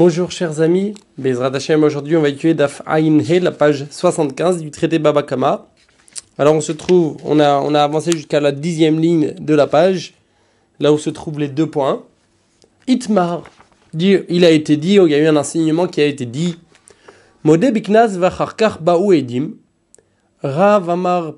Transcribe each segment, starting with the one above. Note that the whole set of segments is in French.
Bonjour chers amis, Bezrat Hashem, aujourd'hui on va étudier Daf He, la page 75 du traité Baba Kama. Alors on se trouve, on a, on a avancé jusqu'à la dixième ligne de la page, là où se trouvent les deux points. Itmar, il a été dit, il y a eu un enseignement qui a été dit, Amar Amar.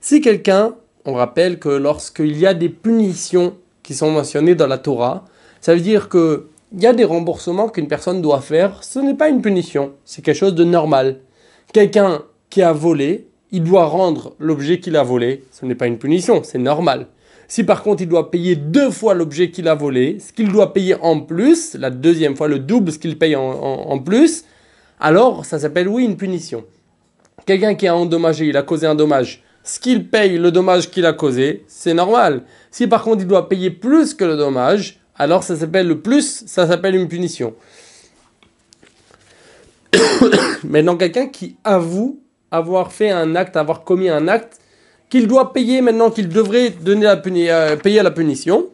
Si quelqu'un, on rappelle que lorsqu'il y a des punitions qui sont mentionnés dans la Torah, ça veut dire que il y a des remboursements qu'une personne doit faire, ce n'est pas une punition, c'est quelque chose de normal. Quelqu'un qui a volé, il doit rendre l'objet qu'il a volé, ce n'est pas une punition, c'est normal. Si par contre il doit payer deux fois l'objet qu'il a volé, ce qu'il doit payer en plus, la deuxième fois le double ce qu'il paye en, en plus, alors ça s'appelle oui une punition. Quelqu'un qui a endommagé, il a causé un dommage, ce qu'il paye le dommage qu'il a causé, c'est normal. Si par contre il doit payer plus que le dommage, alors ça s'appelle le plus, ça s'appelle une punition. Maintenant, quelqu'un qui avoue avoir fait un acte, avoir commis un acte, qu'il doit payer maintenant, qu'il devrait donner la euh, payer la punition.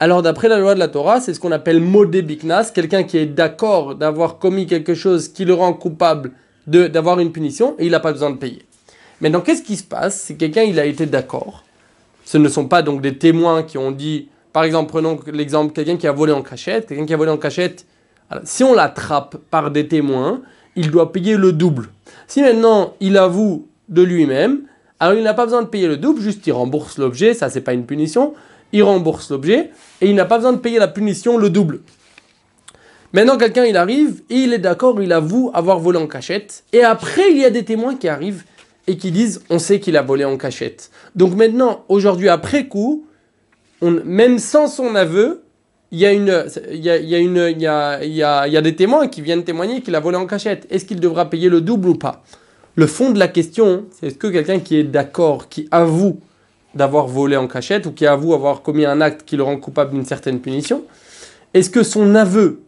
Alors d'après la loi de la Torah, c'est ce qu'on appelle modé biknas, quelqu'un qui est d'accord d'avoir commis quelque chose qui le rend coupable d'avoir une punition et il n'a pas besoin de payer. Maintenant, qu'est-ce qui se passe? Si quelqu'un il a été d'accord, ce ne sont pas donc des témoins qui ont dit, par exemple, prenons l'exemple quelqu'un qui a volé en cachette, quelqu'un qui a volé en cachette, si on l'attrape par des témoins, il doit payer le double. Si maintenant il avoue de lui-même, alors il n'a pas besoin de payer le double, juste il rembourse l'objet, ça c'est pas une punition, il rembourse l'objet et il n'a pas besoin de payer la punition le double. Maintenant quelqu'un il arrive et il est d'accord, il avoue avoir volé en cachette et après il y a des témoins qui arrivent et qui disent on sait qu'il a volé en cachette. Donc maintenant, aujourd'hui, après coup, même sans son aveu, il y a des témoins qui viennent témoigner qu'il a volé en cachette. Est-ce qu'il devra payer le double ou pas? Le fond de la question, c'est est-ce que quelqu'un qui est d'accord, qui avoue d'avoir volé en cachette ou qui avoue avoir commis un acte qui le rend coupable d'une certaine punition, est-ce que son aveu,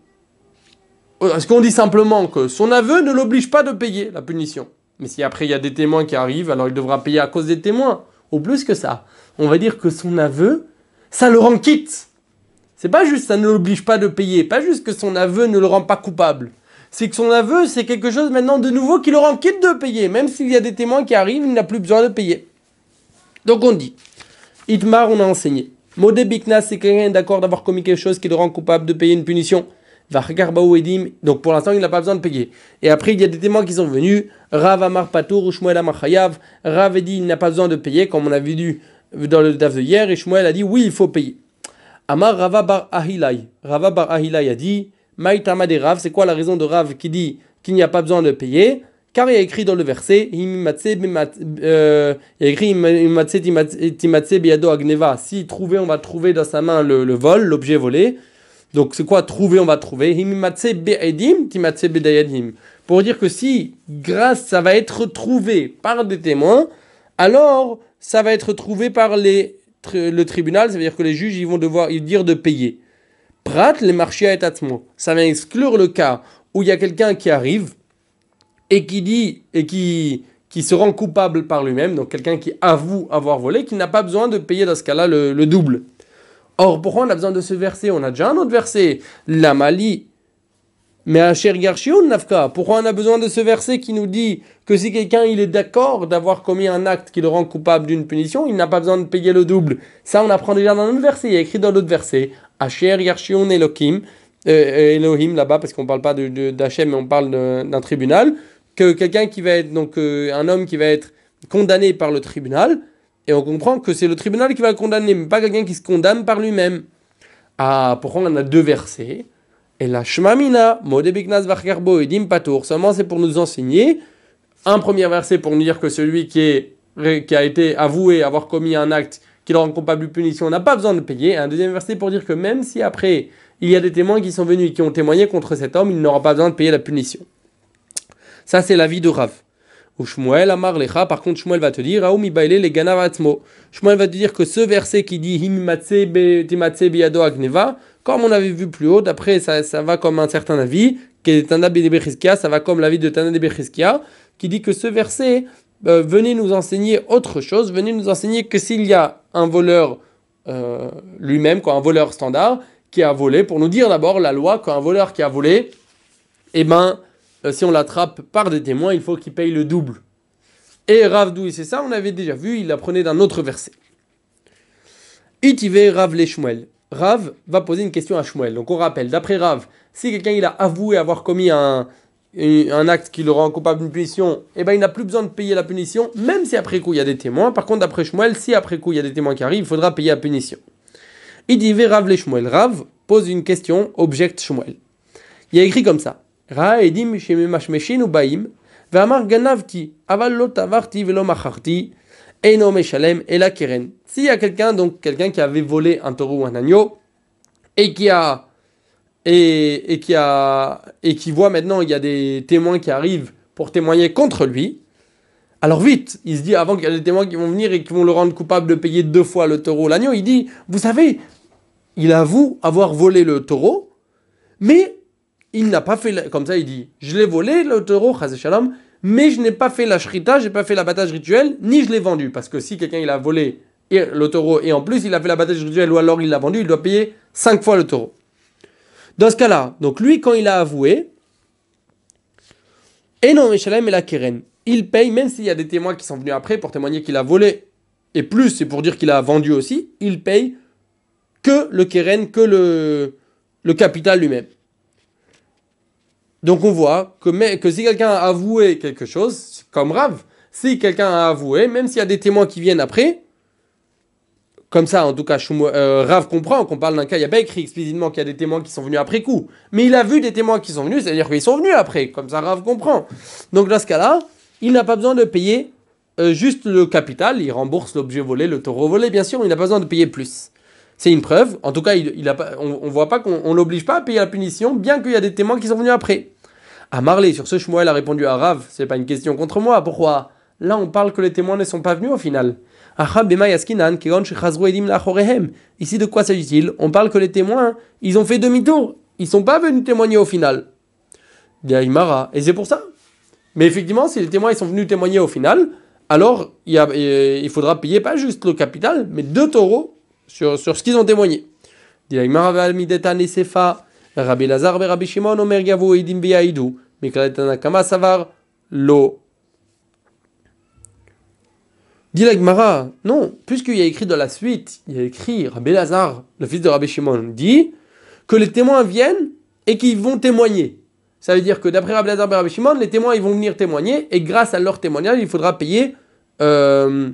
est-ce qu'on dit simplement que son aveu ne l'oblige pas de payer la punition? Mais si après il y a des témoins qui arrivent, alors il devra payer à cause des témoins. Ou plus que ça. On va dire que son aveu, ça le rend quitte. C'est pas juste ça ne l'oblige pas de payer, pas juste que son aveu ne le rend pas coupable. C'est que son aveu, c'est quelque chose maintenant de nouveau qui le rend quitte de payer. Même s'il y a des témoins qui arrivent, il n'a plus besoin de payer. Donc on dit, Itmar, on a enseigné. Modé Biknas, c'est quelqu'un d'accord d'avoir commis quelque chose qui le rend coupable de payer une punition. Donc pour l'instant, il n'a pas besoin de payer. Et après, il y a des témoins qui sont venus. Rav Amar Patour, Shmuel Amar Chayav. Rav a dit il n'a pas besoin de payer, comme on a vu dans le DAF de hier. Et Shmuel a dit oui, il faut payer. Amar Rava Bar Ahilai. Rava Bar Ahilai a dit Maïtama Rav. C'est quoi la raison de Rav qui dit qu'il n'y a pas besoin de payer? Car il y a écrit dans le verset, euh, il y a écrit Si trouver, on va trouver dans sa main le vol, l'objet volé. Donc c'est quoi trouver On va trouver. Pour dire que si, grâce, ça va être trouvé par des témoins, alors ça va être trouvé par les, le tribunal, ça veut dire que les juges ils vont devoir dire de payer. Prat, les marchés à Ça va exclure le cas où il y a quelqu'un qui arrive et qui dit, et qui, qui se rend coupable par lui-même, donc quelqu'un qui avoue avoir volé, qui n'a pas besoin de payer dans ce cas-là le double. Or, pourquoi on a besoin de ce verset? On a déjà un autre verset. La Mali. Mais un cher Nafka, pourquoi on a besoin de ce verset qui nous dit que si quelqu'un il est d'accord d'avoir commis un acte qui le rend coupable d'une punition, il n'a pas besoin de payer le double? Ça, on apprend déjà dans un verset. Il y a écrit dans l'autre verset Asher Yarshion Elohim, euh, Elohim là-bas, parce qu'on ne parle pas d'Hachem, mais on parle d'un tribunal, que quelqu'un qui va être, donc euh, un homme qui va être condamné par le tribunal, et on comprend que c'est le tribunal qui va condamner, mais pas quelqu'un qui se condamne par lui-même. Ah, pourquoi on a deux versets? Et la Shmamina, Modebiknas Vacharbo et Dimpatour, seulement c'est pour nous enseigner. Un premier verset pour nous dire que celui qui, a été avoué avoir commis un acte qui le rend coupable de punition n'a pas besoin de payer. Un deuxième verset pour dire que même si après il y a des témoins qui sont venus et qui ont témoigné contre cet homme, il n'aura pas besoin de payer la punition. Ça, c'est l'avis de Rav. Ou Shmuel Amar Lecha, par contre Shmuel va te dire, Aoumi Baile le Ganavatzmo. Shmuel va te dire que ce verset qui dit Himimatse Biado Agneva, comme on avait vu plus haut, d'après ça, ça va comme un certain avis, Tana ça va comme l'avis de Tana de qui dit que ce verset euh, venait nous enseigner autre chose, venait nous enseigner que s'il y a un voleur euh, lui-même, quoi, un voleur standard, qui a volé, pour nous dire d'abord la loi qu'un voleur qui a volé, eh ben, euh, si on l'attrape par des témoins, il faut qu'il paye le double. Et Rav d'où c'est ça, on avait déjà vu, il apprenait d'un autre verset. Itive Rav les Shmuel. Rav va poser une question à Shmuel. Donc on rappelle, d'après Rav, si quelqu'un il a avoué avoir commis un, un acte qui le rend coupable d'une punition, eh ben il n'a plus besoin de payer la punition, même si après coup il y a des témoins. Par contre, d'après Shmuel, si après coup il y a des témoins qui arrivent, il faudra payer la punition. Il dit Rav les Shmuel. Rav pose une question, objecte Shmuel. Il y a écrit comme ça. Edim ou baim, ve'amar ganavti, aval lo tavarti velo macharti, eno meshalem et la keren. S'il y a quelqu'un, donc quelqu'un qui avait volé un taureau ou un agneau, et qui a et, et, qui a, et qui voit maintenant il y a des témoins qui arrivent pour témoigner contre lui, alors vite, il se dit avant qu'il y a des témoins qui vont venir et qui vont le rendre coupable de payer deux fois le taureau ou l'agneau, il dit, vous savez, il avoue avoir volé le taureau, mais il n'a pas fait, comme ça il dit, je l'ai volé le taureau, mais je n'ai pas fait la shrita, j'ai pas fait l'abattage rituel, ni je l'ai vendu, parce que si quelqu'un il a volé le taureau et en plus il a fait l'abattage rituel ou alors il l'a vendu, il doit payer cinq fois le taureau. Dans ce cas-là, donc lui, quand il a avoué, et non, Meshalem et la Keren, il paye, même s'il y a des témoins qui sont venus après pour témoigner qu'il a volé, et plus, c'est pour dire qu'il a vendu aussi, il paye que le Keren, que le capital lui-même. Donc on voit que, si quelqu'un a avoué quelque chose, comme Rav, si quelqu'un a avoué, même s'il y a des témoins qui viennent après, comme ça, en tout cas, euh, Rav comprend qu'on parle d'un cas, il n'y a pas écrit explicitement qu'il y a des témoins qui sont venus après coup. Mais il a vu des témoins qui sont venus, c'est-à-dire qu'ils sont venus après. Comme ça, Rav comprend. Donc dans ce cas-là, il n'a pas besoin de payer euh, juste le capital. Il rembourse l'objet volé, le taureau volé, bien sûr, il n'a pas besoin de payer plus. C'est une preuve. En tout cas, il, a on ne voit pas qu'on l'oblige pas à payer la punition, bien qu'il y a des témoins qui sont venus après. À Marley, sur ce Shmuel a répondu à Rav, c'est pas une question contre moi. Pourquoi? Là, on parle que les témoins ne sont pas venus au final. Ici, de quoi s'agit-il? On parle que les témoins, ils ont fait demi-tour. Ils sont pas venus témoigner au final. Et c'est pour ça. Mais effectivement, si les témoins ils sont venus témoigner au final, alors il, a, il faudra payer pas juste le capital, mais deux taureaux sur, sur ce qu'ils ont témoigné. Rabbi Lazar Rabbi Shimon Lo non, puisqu'il y a écrit dans la suite, il y a écrit Rabbi Lazar, le fils de Rabbi Shimon, dit que les témoins viennent et qu'ils vont témoigner. Ça veut dire que d'après Rabbi Lazar et Rabbi Shimon, les témoins ils vont venir témoigner et grâce à leur témoignage, il faudra payer, euh,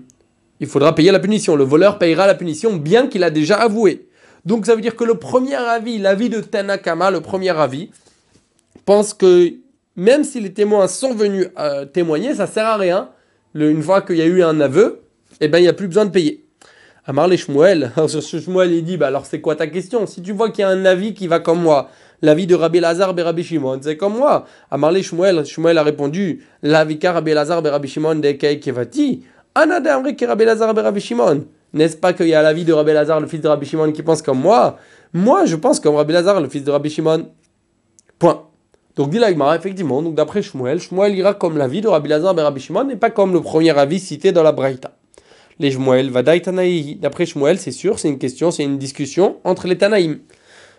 il faudra payer la punition. Le voleur payera la punition bien qu'il a déjà avoué. Donc ça veut dire que le premier avis, l'avis de Tanakama, le premier avis, pense que même si les témoins sont venus euh, témoigner, ça sert à rien une fois qu'il y a eu un aveu, eh ben, il n'y a plus besoin de payer. Amar les Shmuel, Shmuel, il dit, bah alors c'est quoi ta question? Si tu vois qu'il y a un avis qui va comme moi, l'avis de Rabbi Lazar et Rabbi Shimon, c'est comme moi. Amar les Shmuel, a répondu, l'avis Rabbi Lazar et Rabbi Shimon de Kevati, N'est-ce pas qu'il y a l'avis de Rabbi Lazar, le fils de Rabbi Shimon, qui pense comme moi? Moi, je pense comme Rabbi Lazar, le fils de Rabbi Shimon. Point. Donc dit effectivement, donc d'après Shmuel, Shmuel ira comme l'avis de Rabbi Lazar et Rabbi Shimon et pas comme le premier avis cité dans la Braïta. Les Shmuel, Vadaï Tanaï, d'après Shmuel, c'est sûr, c'est une question, c'est une discussion entre les Tanaïm.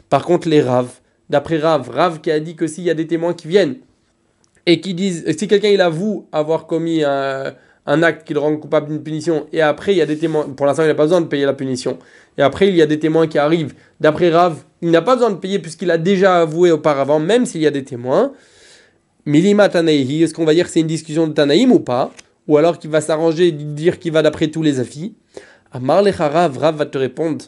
Par contre, les Rav, d'après Rav, Rav qui a dit que s'il y a des témoins qui viennent et qui disent, si quelqu'un il avoue avoir commis un, un acte qui le rend coupable d'une punition et après il y a des témoins, pour l'instant il n'a pas besoin de payer la punition, et après il y a des témoins qui arrivent, d'après Rav, il n'a pas besoin de payer puisqu'il a déjà avoué auparavant, même s'il y a des témoins. Milima Tanaïhi, est-ce qu'on va dire que c'est une discussion de Tanaïm ou pas? Ou alors qu'il va s'arranger de dire qu'il va d'après tous les avis? Amar Rav, Rav va te répondre.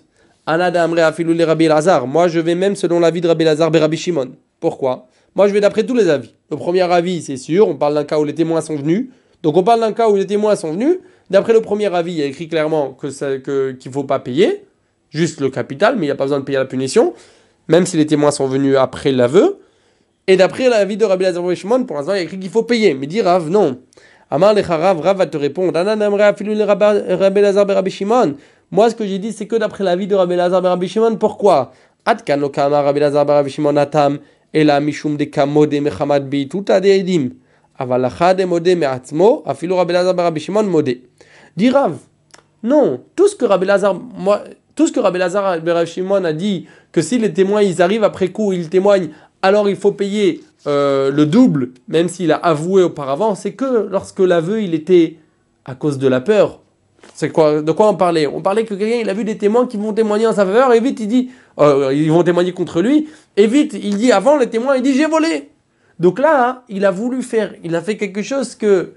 Moi je vais même selon l'avis de Rabbi Lazar et Rabbi Shimon. Pourquoi? Moi je vais d'après tous les avis. Le premier avis, c'est sûr, on parle d'un cas où les témoins sont venus. Donc on parle d'un cas où les témoins sont venus. D'après le premier avis, il y a écrit clairement que qu'il ne faut pas payer juste le capital, mais il n'y a pas besoin de payer la punition, même si les témoins sont venus après l'aveu. Et d'après l'avis de Rabbi Lazar pour l'instant, il y a écrit qu'il faut payer. Mais dit Rav, non. Amar le Rav, Rav va te répondre. Rabbi Rabbi Shimon. Moi, ce que j'ai dit, c'est que d'après l'avis de Rabbi Lazar Rabbi Shimon. Pourquoi? Kama Rabbi Lazar Rabbi Shimon atam, ela mishum de kamode mechamad bi tuta de edim. Dit Rav, non, tout ce que Rabbi Lazar, moi, tout ce que Rabbi Lazar Shimon a dit que si les témoins ils arrivent après coup, ils témoignent, alors il faut payer euh, le double, même s'il a avoué auparavant, c'est que lorsque l'aveu il était à cause de la peur. C'est quoi De quoi on parlait? On parlait que quelqu'un il a vu des témoins qui vont témoigner en sa faveur et vite il dit euh, ils vont témoigner contre lui et vite il dit avant les témoins il dit j'ai volé. Donc là il a voulu faire, il a fait quelque chose que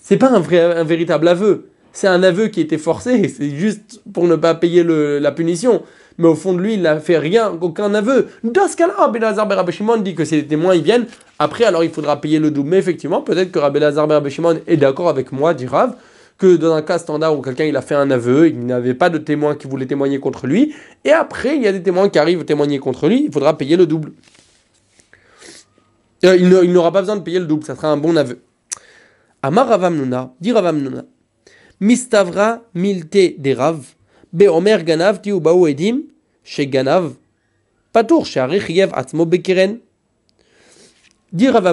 c'est pas un vrai un véritable aveu. C'est un aveu qui était forcé, c'est juste pour ne pas payer le, la punition mais au fond de lui, il n'a fait rien, aucun aveu. Dans ce cas-là, Rabbi Lazar ben dit que si les témoins ils viennent, après alors il faudra payer le double. Mais effectivement, peut-être que Rabbi Lazar ben est d'accord avec moi, dit Rav, que dans un cas standard où quelqu'un il a fait un aveu, il n'avait pas de témoins qui voulaient témoigner contre lui, et après il y a des témoins qui arrivent témoigner contre lui, il faudra payer le double. Euh, il n'aura pas besoin de payer le double, ça sera un bon aveu. Amar Ravam Nuna, dit Ravam Nuna, Mistavra milte des Rav, Beomer Ganav ou Baou Edim, chez Ganav, Patour, chez Yev Atzmo Bekiren. Dit Rav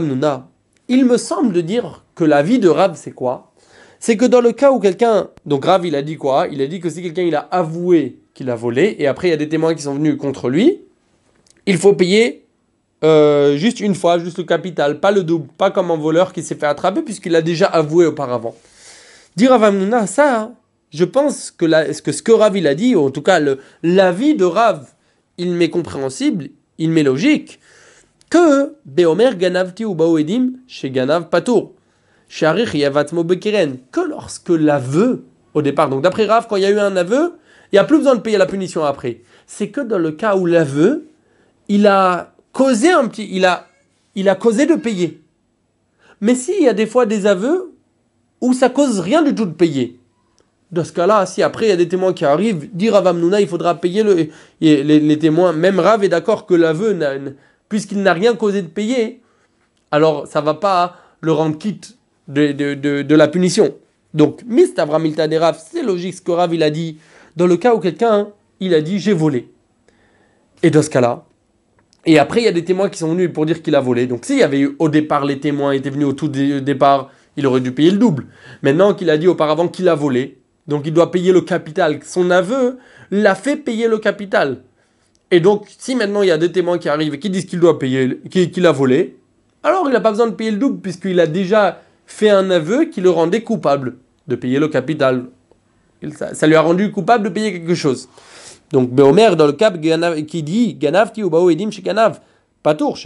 il me semble de dire que la vie de Rav, c'est quoi? C'est que dans le cas où quelqu'un. Donc Rav, il a dit quoi? Il a dit que si quelqu'un il a avoué qu'il a volé, et après il y a des témoins qui sont venus contre lui, il faut payer euh, juste une fois, juste le capital, pas le double, pas comme un voleur qui s'est fait attraper puisqu'il a déjà avoué auparavant. Dire Rav ça, je pense que, ce que Rav il a dit, ou en tout cas l'avis de Rav, il m'est compréhensible, il m'est logique, que Beomer Ganavti ou Baoedim chez Ganav Patour, chez Arich Yavatmo que lorsque l'aveu, au départ, donc d'après Rav, quand il y a eu un aveu, il n'y a plus besoin de payer la punition après. C'est que dans le cas où l'aveu, il a causé un petit, il a, il a causé de payer. Mais s'il y a des fois des aveux où ça cause rien du tout de payer, dans ce cas-là, si après il y a des témoins qui arrivent, dire à Vamnouna, il faudra payer le, les, témoins. Même Rav est d'accord que l'aveu, puisqu'il n'a rien causé de payer, alors ça va pas le rendre quitte de, de, la punition. Donc, Mist Avramilta des Rav, c'est logique ce que Rav a dit. Dans le cas où quelqu'un, il a dit j'ai volé. Et dans ce cas-là, et après il y a des témoins qui sont venus pour dire qu'il a volé. Donc s'il y avait eu au départ les témoins étaient venus au tout départ, il aurait dû payer le double. Maintenant qu'il a dit auparavant qu'il a volé, donc il doit payer le capital. Son aveu l'a fait payer le capital. Et donc, si maintenant il y a des témoins qui arrivent et qui disent qu'il doit payer, qu'il a volé, alors il n'a pas besoin de payer le double puisqu'il a déjà fait un aveu qui le rendait coupable de payer le capital. Ça, lui a rendu coupable de payer quelque chose. Donc, Beomer, dans le cas qui dit Ganav ti ou edim chez Ganav, Patour,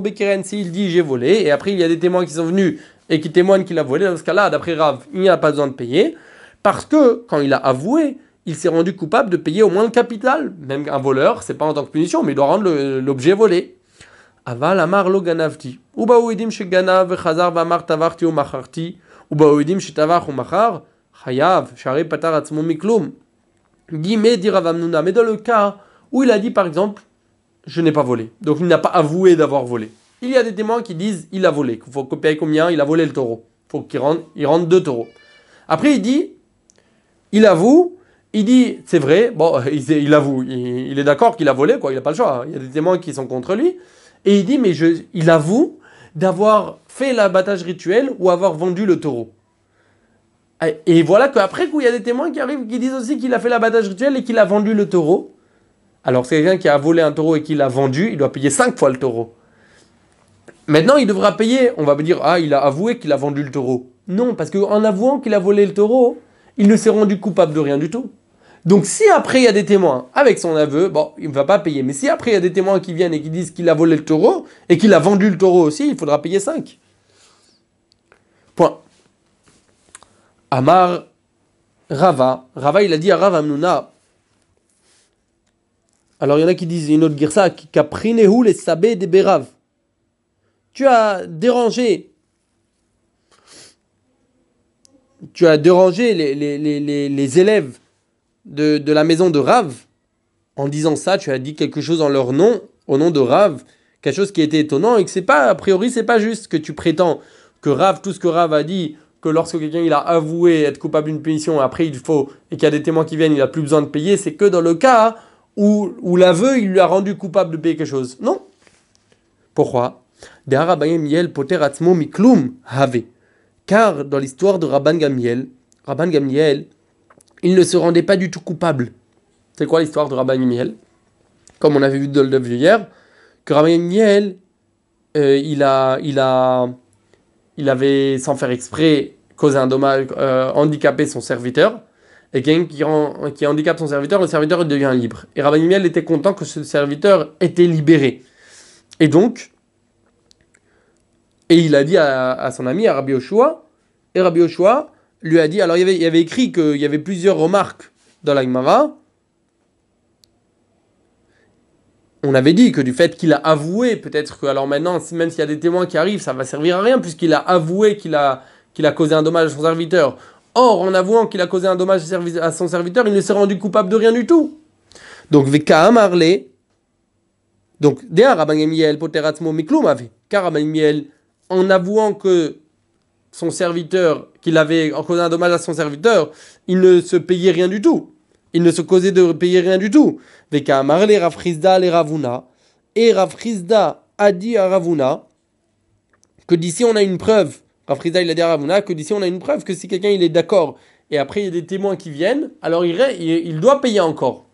Bekiren, s'il dit j'ai volé, et après il y a des témoins qui sont venus et qui témoignent qu'il a volé, dans ce cas-là, d'après Rav, il n'y a pas besoin de payer. Parce que quand il a avoué, il s'est rendu coupable de payer au moins le capital. Même un voleur, c'est pas en tant que punition, mais il doit rendre l'objet volé. Aval amar lo ganavti. Uba uedim she ganav vechazar v'amar tavarti ou macharti. Uba uedim she tavar ou machar. Chayav, shari patar miklum. Guillemets dit Ravamnuna. Mais dans le cas où il a dit par exemple, je n'ai pas volé. Donc il n'a pas avoué d'avoir volé. Il y a des témoins qui disent, il a volé. Il faut payer combien? Il a volé le taureau. Il faut qu'il rende, il rende deux taureaux. Après il dit, il avoue, il dit, c'est vrai, bon, il, avoue, il, est d'accord qu'il a volé, quoi, il n'a pas le choix, il y a des témoins qui sont contre lui, et il dit, mais il avoue d'avoir fait l'abattage rituel ou avoir vendu le taureau. Et voilà qu'après coup, il y a des témoins qui arrivent qui disent aussi qu'il a fait l'abattage rituel et qu'il a vendu le taureau. Alors, c'est quelqu'un qui a volé un taureau et qui l'a vendu, il doit payer cinq fois le taureau. Maintenant, il devra payer, on va me dire, ah, il a avoué qu'il a vendu le taureau. Non, parce qu'en avouant qu'il a volé le taureau, il ne s'est rendu coupable de rien du tout. Donc si après il y a des témoins avec son aveu, bon, il ne va pas payer. Mais si après il y a des témoins qui viennent et qui disent qu'il a volé le taureau et qu'il a vendu le taureau aussi, il faudra payer 5. Point. Amar Rava. Rava, il a dit à Rava Amnuna. Alors il y en a qui disent, une autre girsa, les sabé de Berav. Tu as dérangé tu as dérangé les, les, élèves de, la maison de Rav. En disant ça, tu as dit quelque chose en leur nom, au nom de Rav, quelque chose qui était étonnant et que c'est pas, a priori, c'est pas juste que tu prétends que Rav, tout ce que Rav a dit, que lorsque quelqu'un il a avoué être coupable d'une punition, après il faut, et qu'il y a des témoins qui viennent, il a plus besoin de payer, c'est que dans le cas où, où l'aveu, il lui a rendu coupable de payer quelque chose. Non. Pourquoi? Car dans l'histoire de Rabban Gamiel, Rabban Gamiel, il ne se rendait pas du tout coupable. C'est quoi l'histoire de Rabban Gamiel? Comme on avait vu Dov hier, que Rabbi Miel, euh, il, a, il, a, il avait, sans faire exprès, causé un dommage, euh, handicapé son serviteur, et quelqu'un qui, rend- qui handicape son serviteur, le serviteur devient libre. Et Rabbi Miel était content que ce serviteur était libéré. Et donc, et il a dit à, son ami, à Rabbi Yoshua, et Rabbi Yoshua lui a dit, alors il y avait, écrit qu'il y avait plusieurs remarques dans la Gemara. On avait dit que du fait qu'il a avoué, peut-être que alors maintenant, même s'il y a des témoins qui arrivent, ça va servir à rien, puisqu'il a avoué qu'il a, qu'il a causé un dommage à son serviteur. Or, en avouant qu'il a causé un dommage à son serviteur, il ne s'est rendu coupable de rien du tout. Donc, Veka Amarle, donc. Car en avouant que son serviteur, qu'il avait causé un dommage à son serviteur, il ne se payait rien du tout. Il ne se causait de payer rien du tout. Veka Rafrizda Ravuna. Et Rafrizda a dit à Ravuna que d'ici on a une preuve. Rafrizda il a dit à Ravuna que d'ici on a une preuve que si quelqu'un il est d'accord et après il y a des témoins qui viennent, alors il, doit payer encore.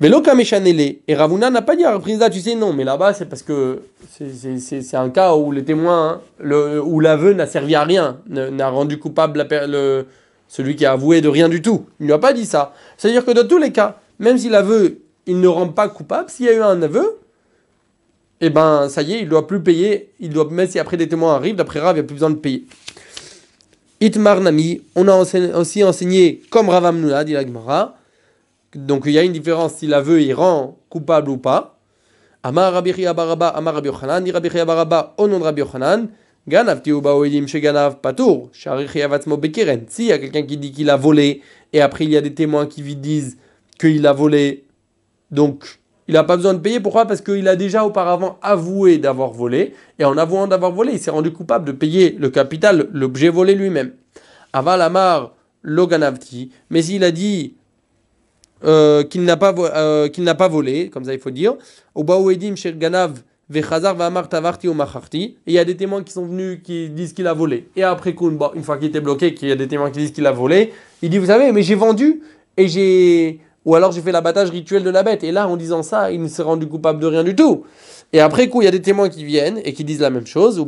Velo Kameshanele. Et Ravuna n'a pas dit à Rafrizda, tu sais, non, mais là-bas c'est parce que c'est- un cas où les témoins, hein, le, où l'aveu n'a servi à rien, n'a rendu coupable la le, celui qui a avoué de rien du tout. Il ne lui a pas dit ça. C'est-à-dire que dans tous les cas, même si l'aveu, il ne rend pas coupable, s'il y a eu un aveu, eh ben ça y est, il doit plus payer, il doit, même si après des témoins arrivent, d'après Rav, il n'y a plus besoin de payer. Itmar Nami, on a aussi enseigné comme Rav Amnuna, dit la Gemara, donc il y a une différence si l'aveu il rend coupable ou pas. Amar Rabbi Baraba, Amar Rabbi Yochanan, dit Rabbi Baraba au nom de Rabbi Ganav Tiuba Oedim chez Ganav Patour, Shari Chia Vatzmo Bekeren. S'il y a quelqu'un qui dit qu'il a volé, et après il y a des témoins qui lui disent qu'il a volé, donc il n'a pas besoin de payer. Pourquoi? Parce qu'il a déjà auparavant avoué d'avoir volé, et en avouant d'avoir volé, il s'est rendu coupable de payer le capital, l'objet volé lui-même. Aval Amar Loganavti, mais s'il a dit euh, qu'il n'a pas, euh, pas volé, comme ça il faut dire. Obaou edim shel ganav Et il y a des témoins qui sont venus qui disent qu'il a volé. Et après coup, une fois qu'il était bloqué, qu'il y a des témoins qui disent qu'il a volé, il dit vous savez, mais j'ai vendu et j'ai ou alors j'ai fait l'abattage rituel de la bête. Et là, en disant ça, il ne s'est rendu coupable de rien du tout. Et après coup, il y a des témoins qui viennent et qui disent la même chose. Ou.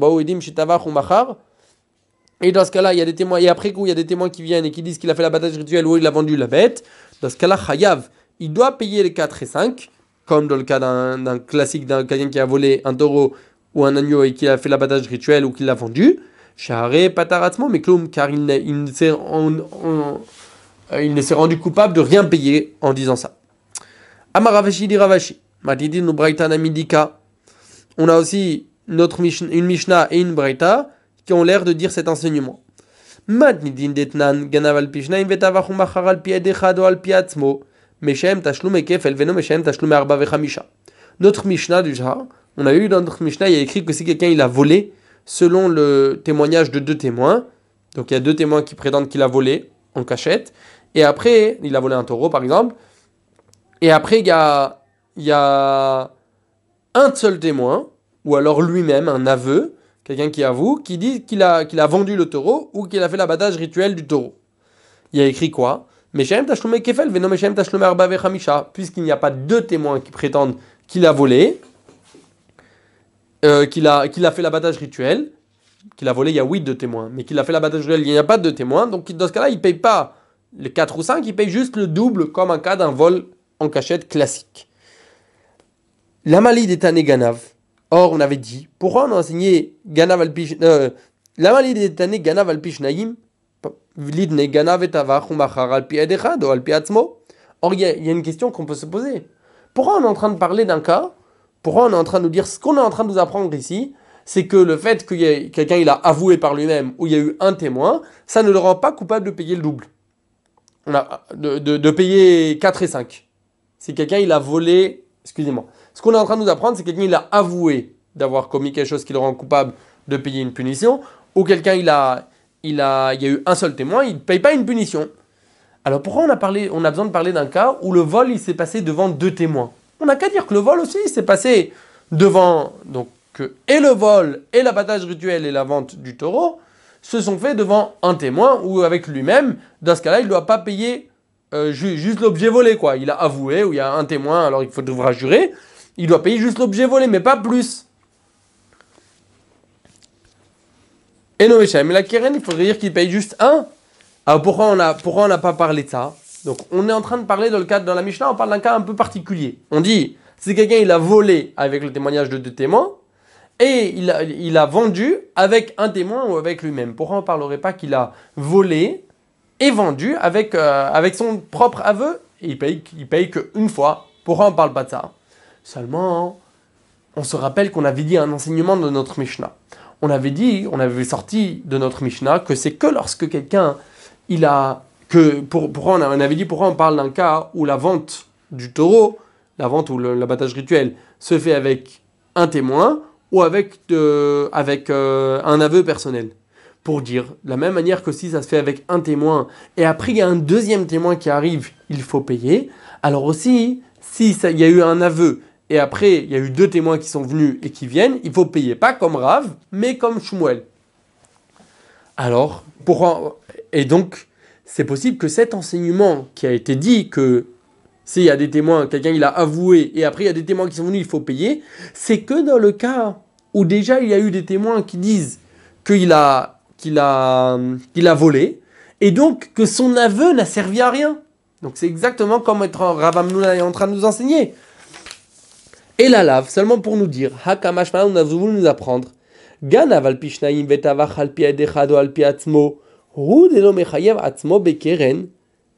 Et dans ce cas-là, il y a des témoins, et après coup, il y a des témoins qui viennent et qui disent qu'il a fait l'abattage rituel ou il a vendu la bête. Dans ce cas-là, Chayav, il doit payer les 4 et 5, comme dans le cas d'un classique, d'un quelqu'un qui a volé un taureau ou un agneau et qui a fait l'abattage rituel ou qui l'a vendu. Shahare pataratzmo, mais Kloum, car il, il ne s'est en- en- euh, il ne s'est rendu coupable de rien payer en disant ça. Amaravashi dit Ravashi. Matidi no Braita namidika. On a aussi notre une Mishnah et une Braita qui ont l'air de dire cet enseignement. Matnidin detnan ganav al pishnaim vetavachum machar al pi edechad ou al pi Notre Mishnah du on a eu dans notre Mishnah, il y a écrit que si quelqu'un il a volé, selon le témoignage de deux témoins, donc il y a deux témoins qui prétendent qu'il a volé en cachette, et après, il a volé un taureau par exemple, et après il y a, un seul témoin, ou alors lui-même, un aveu, quelqu'un qui avoue, qui dit qu'il a, a vendu le taureau ou qu'il a fait l'abattage rituel du taureau. Il y a écrit quoi? Puisqu'il n'y a pas deux témoins qui prétendent qu'il a volé, euh, qu'il a, a fait l'abattage rituel, qu'il a volé, il y a huit de témoins, mais qu'il a fait l'abattage rituel, il n'y a pas de témoins, donc dans ce cas-là, il ne paye pas les 4 ou 5, il paye juste le double comme un cas d'un vol en cachette classique. La malie des Tané Ganav. Or, on avait dit, pourquoi on a enseigné Ganav al euh, La Ganav al Or, il y, a- une question qu'on peut se poser. Pourquoi on est en train de parler d'un cas? Pourquoi on est en train de nous dire ce qu'on est en train de nous apprendre ici? C'est que le fait ait quelqu'un il a avoué par lui-même ou il y a eu un témoin, ça ne le rend pas coupable de payer le double. De payer 4 et 5. Si quelqu'un il a volé, excusez-moi. Ce qu'on est en train de nous apprendre, c'est que quelqu'un il a avoué d'avoir commis quelque chose qui le rend coupable de payer une punition, ou quelqu'un il a, il a, il y a eu un seul témoin, il ne paye pas une punition. Alors pourquoi on a, parlé, on a besoin de parler d'un cas où le vol il s'est passé devant deux témoins? On n'a qu'à dire que le vol aussi s'est passé devant donc et le vol et l'abattage rituel et la vente du taureau se sont faits devant un témoin ou avec lui-même. Dans ce cas-là, il ne doit pas payer euh, ju- juste l'objet volé, quoi. Il a avoué, ou il y a un témoin, alors il faut devra jurer. Il doit payer juste l'objet volé, mais pas plus. Et non, mais la Keren, il faudrait dire qu'il paye juste un. Alors pourquoi on a, pourquoi on n'a pas parlé de ça? Donc on est en train de parler dans le cadre, dans la Mishnah, on parle d'un cas un peu particulier. On dit, si quelqu'un il a volé avec le témoignage de deux témoins, et il a, il a vendu avec un témoin ou avec lui-même. Pourquoi on ne parlerait pas qu'il a volé et vendu avec, euh, avec son propre aveu? Et il paye, il paye qu'une fois Pourquoi on ne parle pas de ça? Seulement, on se rappelle qu'on avait dit un enseignement de notre Mishnah. On avait dit, on avait sorti de notre Mishnah que c'est que lorsque quelqu'un, il a, que, pour, pourquoi on, avait dit pourquoi on parle d'un cas où la vente du taureau, la vente ou l'abattage rituel se fait avec un témoin ou avec, de- avec euh, un aveu personnel. Pour dire, de la même manière que si ça se fait avec un témoin et après il y a un deuxième témoin qui arrive, il faut payer. Alors aussi, si ça- il y a eu un aveu et après il y a eu deux témoins qui sont venus et qui viennent, il faut payer pas comme Rav, mais comme Shmuel. Alors, pourquoi Et donc, c'est possible que cet enseignement qui a été dit que s'il y a des témoins, quelqu'un il a avoué et après il y a des témoins qui sont venus, il faut payer, c'est que dans le cas où déjà il y a eu des témoins qui disent qu'il a, a, a volé et donc que son aveu n'a servi à rien. Donc c'est exactement comme être Rav Amnouna est en train de nous enseigner. Et la lave, seulement pour nous dire, Hakamashma, on a voulu nous apprendre, Ganav al pishnaim vetavach al pi adechad ou al pi atzmo, hu de lo mechayev atzmo bekeren,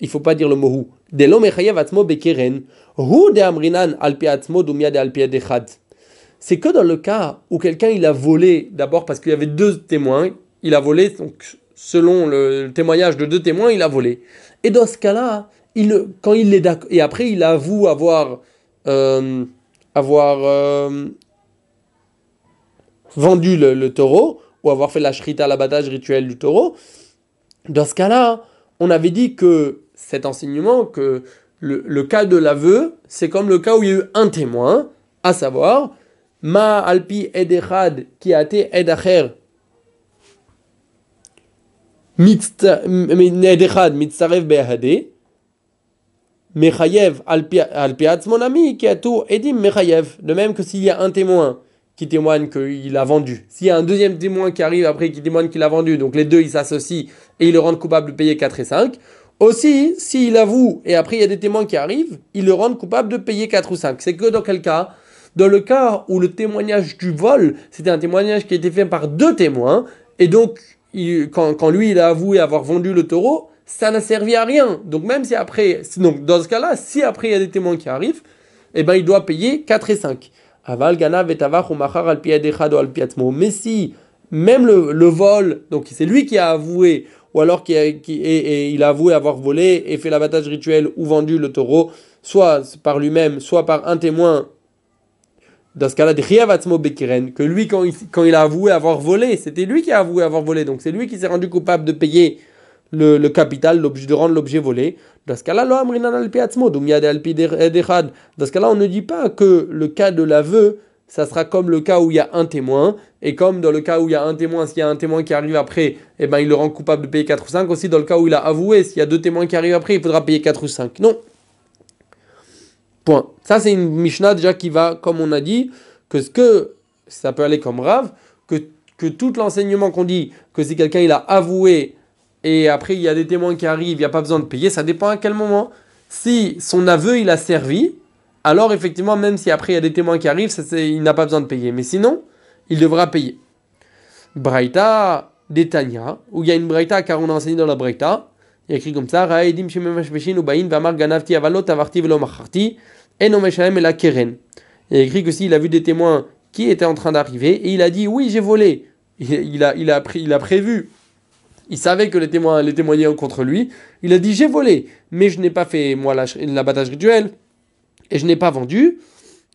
il faut pas dire le mot hu, de lo mechayev atzmo bekeren, hu de amrinan al pi atzmo dumia de al. C'est que dans le cas où quelqu'un il a volé, d'abord parce qu'il y avait deux témoins, il a volé, donc selon le, témoignage de deux témoins, il a volé. Et dans ce cas-là, il, quand il est et après il avoue avoir, euh, avoir euh, vendu le, le taureau, ou avoir fait la shrita, l'abattage rituel du taureau, dans ce cas-là, on avait dit que cet enseignement, que le, cas de l'aveu, c'est comme le cas où il y a eu un témoin, à savoir, Ma alpi ed echad qui a été ed acher. Mitzta- m- ed echad mitzarev be'ahade mechayev alpi alpi atzmonami qui a tout edim mechayev de même que s'il y a un témoin qui témoigne qu'il a vendu. S'il y a un deuxième témoin qui arrive après qui témoigne qu'il a vendu donc les deux ils s'associent et ils le rendent coupable de payer 4 et 5 aussi s'il avoue et après il y a des témoins qui arrivent ils le rendent coupable de payer 4 ou 5 c'est que dans quel cas? Dans le cas où le témoignage du vol, c'était un témoignage qui a été fait par deux témoins, et donc quand, quand lui il a avoué avoir vendu le taureau, ça n'a servi à rien. Donc même si après, donc dans ce cas-là, si après il y a des témoins qui arrivent, eh ben il doit payer 4 et 5. Aval ou al. Mais si même le, le vol, donc c'est lui qui a avoué, ou alors qui a- et, il a avoué avoir volé et fait l'abattage rituel ou vendu le taureau, soit par lui-même, soit par un témoin dans ce cas-là, que lui, quand il, quand il a avoué avoir volé, c'était lui qui a avoué avoir volé, donc c'est lui qui s'est rendu coupable de payer le, le capital, de rendre l'objet volé. Dans ce cas-là. Dans ce cas-là, on ne dit pas que le cas de l'aveu, ça sera comme le cas où il y a un témoin, et comme dans le cas où il y a un témoin, s'il y a un témoin qui arrive après, eh ben, il le rend coupable de payer 4 ou 5. Aussi, dans le cas où il a avoué, s'il y a deux témoins qui arrivent après, il faudra payer 4 ou 5. Non. Point. Ça, c'est une Mishnah déjà qui va, comme on a dit, que ce que ça peut aller comme rave, que, que tout l'enseignement qu'on dit, que si quelqu'un il a avoué et après il y a des témoins qui arrivent, il n'y a pas besoin de payer, ça dépend à quel moment. Si son aveu il a servi, alors effectivement, même si après il y a des témoins qui arrivent, il n'a pas besoin de payer. Mais sinon, il devra payer. Braïta d'Etania, où il y a une Braïta car on a enseigné dans la Braïta, il y a écrit comme ça, ganavti avalot avarti velo el keren. Il y a écrit que s'il a vu des témoins qui étaient en train d'arriver et il a dit oui j'ai volé, il, il a, il, a il a prévu, il savait que les témoins les témoignaient contre lui, il a dit j'ai volé, mais je n'ai pas fait moi la- l'abattage rituel et je n'ai pas vendu,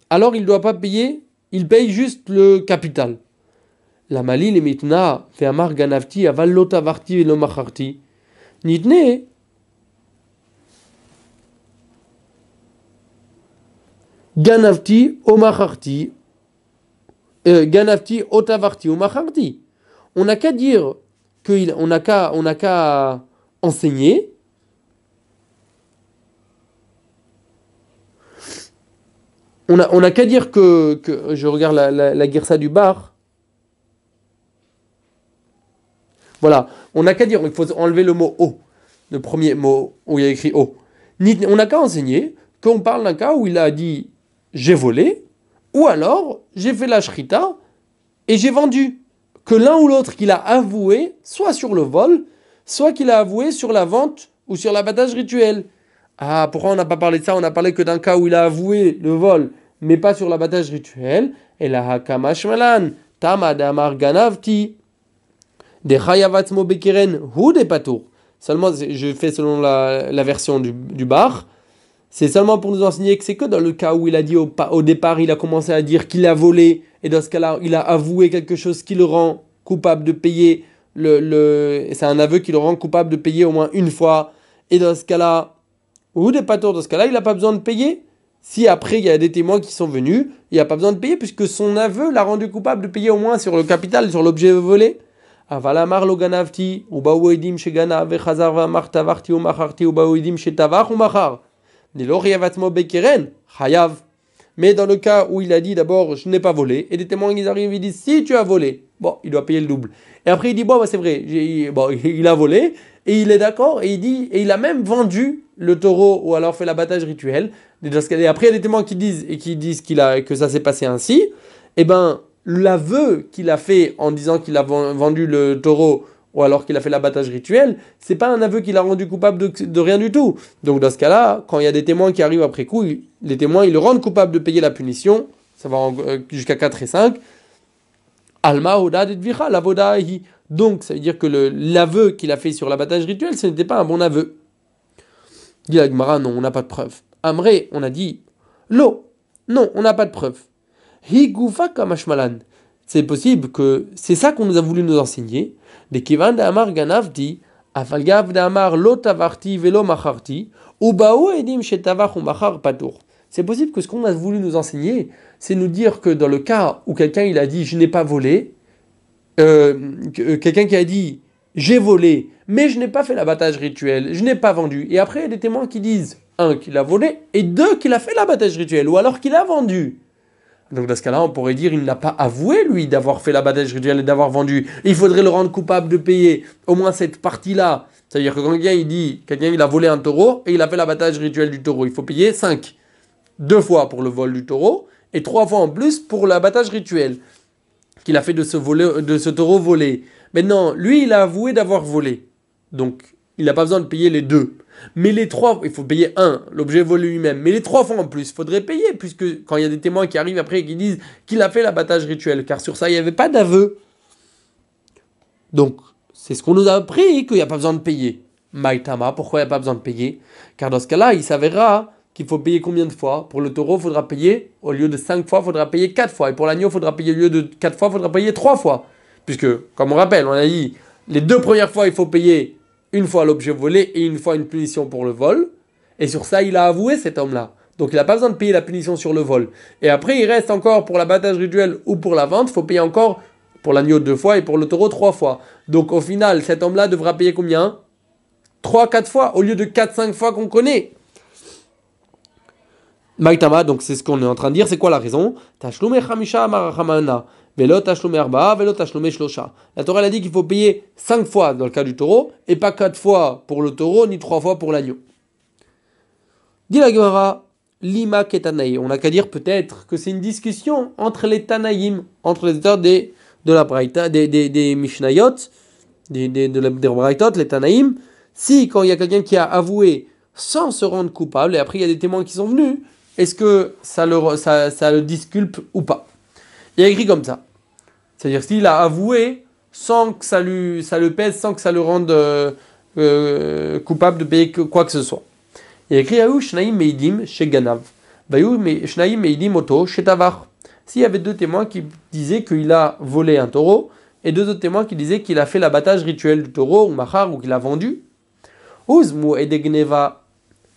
alors il ne doit pas payer, il paye juste le capital. La mali les mitna fait amar ganavti avalot avarti velo macharti. Nitne Ganavti Omacharti. Euh, Ganavti Otavarti Omacharti. On n'a qu'à dire qu'on n'a qu'à enseigner. On n'a qu'à dire que, je regarde la, la, du bar. Voilà, on n'a qu'à dire, il faut enlever le mot O, le premier mot où il y a écrit O. On n'a qu'à enseigner qu'on parle d'un cas où il a dit j'ai volé, ou alors j'ai fait la shrita et j'ai vendu. Que l'un ou l'autre qu'il a avoué, soit sur le vol, soit qu'il a avoué sur la vente ou sur l'abattage rituel. Ah, pourquoi on n'a pas parlé de ça? On n'a parlé que d'un cas où il a avoué le vol, mais pas sur l'abattage rituel. Et la hakamashmalan, tamadamar ganavti, des chayavatmo bekeren, ou des patours. Seulement, je fais selon la, version du bar. C'est seulement pour nous enseigner que c'est que dans le cas où il a dit au, départ, il a commencé à dire qu'il a volé, et dans ce cas-là, il a avoué quelque chose qui le rend coupable de payer le, le c'est un aveu qui le rend coupable de payer au moins une fois. Et dans ce cas-là, ou des patours, dans ce cas-là, il n'a pas besoin de payer. Si après il y a des témoins qui sont venus, il n'a pas besoin de payer puisque son aveu l'a rendu coupable de payer au moins sur le capital, sur l'objet volé. Avalamar lo ganavti, ou baouedim chez ganav, va martavarti ou macharti, ou baouedim chez tavar ou machar. Mais dans le cas où il a dit d'abord je n'ai pas volé, et des témoins ils arrivent et disent si tu as volé, bon, il doit payer le double. Et après il dit bon, bah, c'est vrai, bon, il a volé, et il est d'accord, et il dit, et il a même vendu le taureau ou alors fait l'abattage rituel. Et après il y a des témoins qui disent, et qui disent a, que ça s'est passé ainsi, et eh ben l'aveu qu'il a fait en disant qu'il a vendu le taureau ou alors qu'il a fait l'abattage rituel, c'est pas un aveu qu'il a rendu coupable de, rien du tout. Donc dans ce cas-là, quand il y a des témoins qui arrivent après coup, les témoins ils le rendent coupable de payer la punition, ça va euh, jusqu'à 4 et 5. Alma oda la Donc ça veut dire que l'aveu qu'il a fait sur l'abattage rituel, ce n'était pas un bon aveu. Dit non, on n'a pas de preuve. Amré, on a dit l'eau. Non, on n'a pas de preuve. Higufa kamashmalan. C'est possible que c'est ça qu'on nous a voulu nous enseigner de kivan de amar ganavti, afalgav de amar velo macharti, edim shetavach. C'est possible que ce qu'on a voulu nous enseigner, c'est nous dire que dans le cas où quelqu'un il a dit je n'ai pas volé, euh, quelqu'un qui a dit j'ai volé, mais je n'ai pas fait l'abattage rituel, je n'ai pas vendu. Et après, il y a des témoins qui disent, un, qu'il a volé, et deux, qu'il a fait l'abattage rituel, ou alors qu'il a vendu. Donc dans ce cas-là, on pourrait dire il n'a pas avoué, lui, d'avoir fait l'abattage rituel et d'avoir vendu. Il faudrait le rendre coupable de payer au moins cette partie-là. C'est-à-dire que quand quelqu'un il dit, quelqu'un il a volé un taureau et il a fait l'abattage rituel du taureau, il faut payer 5. Deux fois pour le vol du taureau et trois fois en plus pour l'abattage rituel qu'il a fait de ce, de ce taureau volé. Maintenant, lui, il a avoué d'avoir volé. Donc, il n'a pas besoin de payer les deux. Mais les trois, il faut payer un, l'objet volé lui-même. Mais les trois fois en plus, il faudrait payer, puisque quand il y a des témoins qui arrivent après et qui disent qu'il a fait l'abattage rituel, car sur ça, il n'y avait pas d'aveu. Donc, c'est ce qu'on nous a appris, qu'il n'y a pas besoin de payer. Maïtama, pourquoi il n'y a pas besoin de payer? Car dans ce cas-là, il s'avérera qu'il faut payer combien de fois? Pour le taureau, il faudra payer, au lieu de cinq fois, il faudra payer quatre fois. Et pour l'agneau, il faudra payer, au lieu de quatre fois, il faudra payer trois fois. Puisque, comme on rappelle, on a dit, les deux premières fois, il faut payer une fois l'objet volé et une fois une punition pour le vol. Et sur ça, il a avoué cet homme-là. Donc il n'a pas besoin de payer la punition sur le vol. Et après, il reste encore pour l'abattage rituel ou pour la vente, il faut payer encore pour l'agneau deux fois et pour le taureau trois fois. Donc au final, cet homme-là devra payer combien? Trois, quatre fois, au lieu de quatre, cinq fois qu'on connaît. Maïtama, donc c'est ce qu'on est en train de dire, c'est quoi la raison? La Torah a dit qu'il faut payer 5 fois dans le cas du taureau, et pas 4 fois pour le taureau, ni 3 fois pour l'agneau. Dit la Gemara, Lima Ketanaï. On n'a qu'à dire peut-être que c'est une discussion entre les Tanaïm, entre les auteurs des, de la des, des, Mishnayot, des, des, les Tanaïm. Si, quand il y a quelqu'un qui a avoué sans se rendre coupable, et après il y a des témoins qui sont venus, est-ce que ça le, ça, ça le disculpe ou pas? Il a écrit comme ça. C'est-à-dire s'il a avoué sans que ça, lui, ça le pèse, sans que ça le rende euh, euh, coupable de payer quoi que ce soit. Il a écrit Shnaim Meidim chez Ganav. Shnaim Meidim Oto chez Tavar. S'il y avait deux témoins qui disaient qu'il a volé un taureau, et deux autres témoins qui disaient qu'il a fait l'abattage rituel du taureau, ou machar, ou qu'il a vendu, Uzmu et Degneva.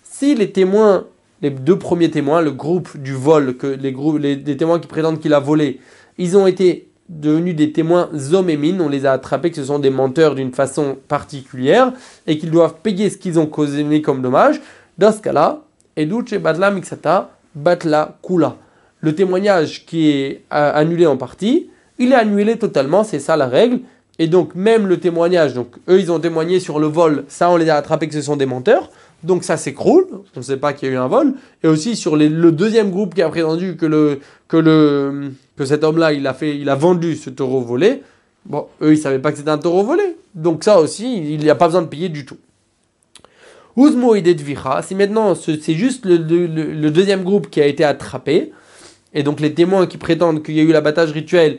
Si les témoins les deux premiers témoins, le groupe du vol, que les, groupes, les, témoins qui prétendent qu'il a volé, ils ont été devenus des témoins hommes et on les a attrapés que ce sont des menteurs d'une façon particulière et qu'ils doivent payer ce qu'ils ont causé comme dommage. Dans ce cas-là, Batla Batla Kula. le témoignage qui est euh, annulé en partie, il est annulé totalement, c'est ça la règle. Et donc même le témoignage, donc eux ils ont témoigné sur le vol, ça on les a attrapés que ce sont des menteurs, donc ça s'écroule, on ne sait pas qu'il y a eu un vol. Et aussi sur le deuxième groupe qui a prétendu que, cet homme-là il a, vendu ce taureau volé, bon eux ils ne savaient pas que c'était un taureau volé. Donc ça aussi il n'y a pas besoin de payer du tout. Ouzmo et si maintenant c'est juste le, deuxième groupe qui a été attrapé, et donc les témoins qui prétendent qu'il y a eu l'abattage rituel,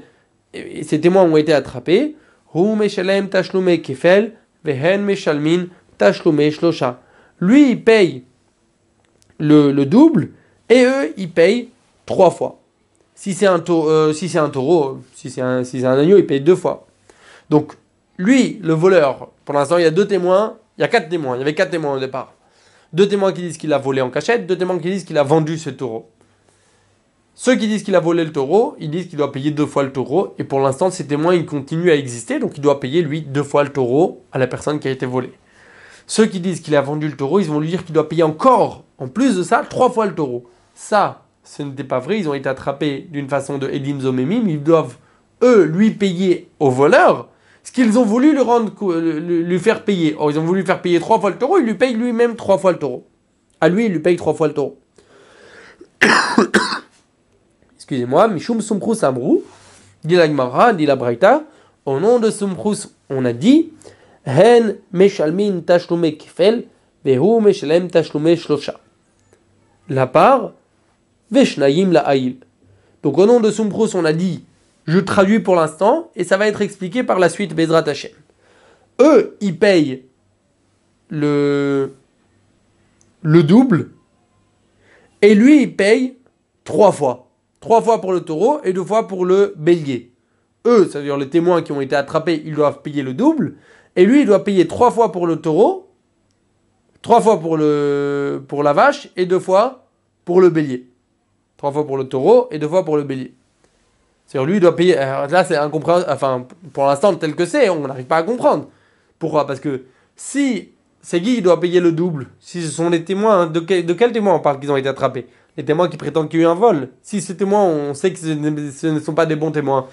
ces témoins ont été attrapés, kefel, vehen meshalmin shlosha. Lui, il paye le, double, et eux, ils payent trois fois. Si c'est un, euh, si c'est un taureau, si c'est un, si un agneau, il paye deux fois. Donc, lui, le voleur, pour l'instant, il y a deux témoins, il y a quatre témoins, il y avait quatre témoins au départ. Deux témoins qui disent qu'il a volé en cachette, deux témoins qui disent qu'il a vendu ce taureau. Ceux qui disent qu'il a volé le taureau, ils disent qu'il doit payer deux fois le taureau, et pour l'instant, ces témoins, ils continuent à exister, donc il doit payer, lui, deux fois le taureau à la personne qui a été volée. Ceux qui disent qu'il a vendu le taureau, ils vont lui dire qu'il doit payer encore, en plus de ça, trois fois le taureau. Ça, ce n'était pas vrai, ils ont été attrapés d'une façon de Edim Zomemim, ils doivent, eux, lui payer au voleur, ce qu'ils ont voulu lui, rendre, lui faire payer. Or, ils ont voulu lui faire payer trois fois le taureau, il lui paye lui-même trois fois le taureau. À lui, il lui paye trois fois le taureau. excusez-moi, Mishum Sumkrus Amrou, dit la Gemara, dit la Braïta, au nom de Sumkrus, on a dit, Tashlume Kefel, Vehu Meshalem Tashlume Shlosha. La part, Veshnayim la Aïl. Donc au nom de Sumkrus, on a dit, je traduis pour l'instant, et ça va être expliqué par la suite Bezrat Hashem. Eux, ils payent le, le double, et lui, il paye trois fois. Trois fois pour le taureau et deux fois pour le bélier. Eux, c'est-à-dire les témoins qui ont été attrapés, ils doivent payer le double. Et lui, il doit payer trois fois pour le taureau, trois fois pour, le, pour la vache et deux fois pour le bélier. Trois fois pour le taureau et deux fois pour le bélier. C'est-à-dire lui, il doit payer. là, c'est incompréhensible. Enfin, pour l'instant, tel que c'est, on n'arrive pas à comprendre. Pourquoi? Parce que si il doit payer le double. Si ce sont les témoins, de, quel, de quel témoin on parle qu'ils ont été attrapés? Les témoins qui prétendent qu'il y a eu un vol. Si ces témoins, on sait que ce ne sont pas des bons témoins.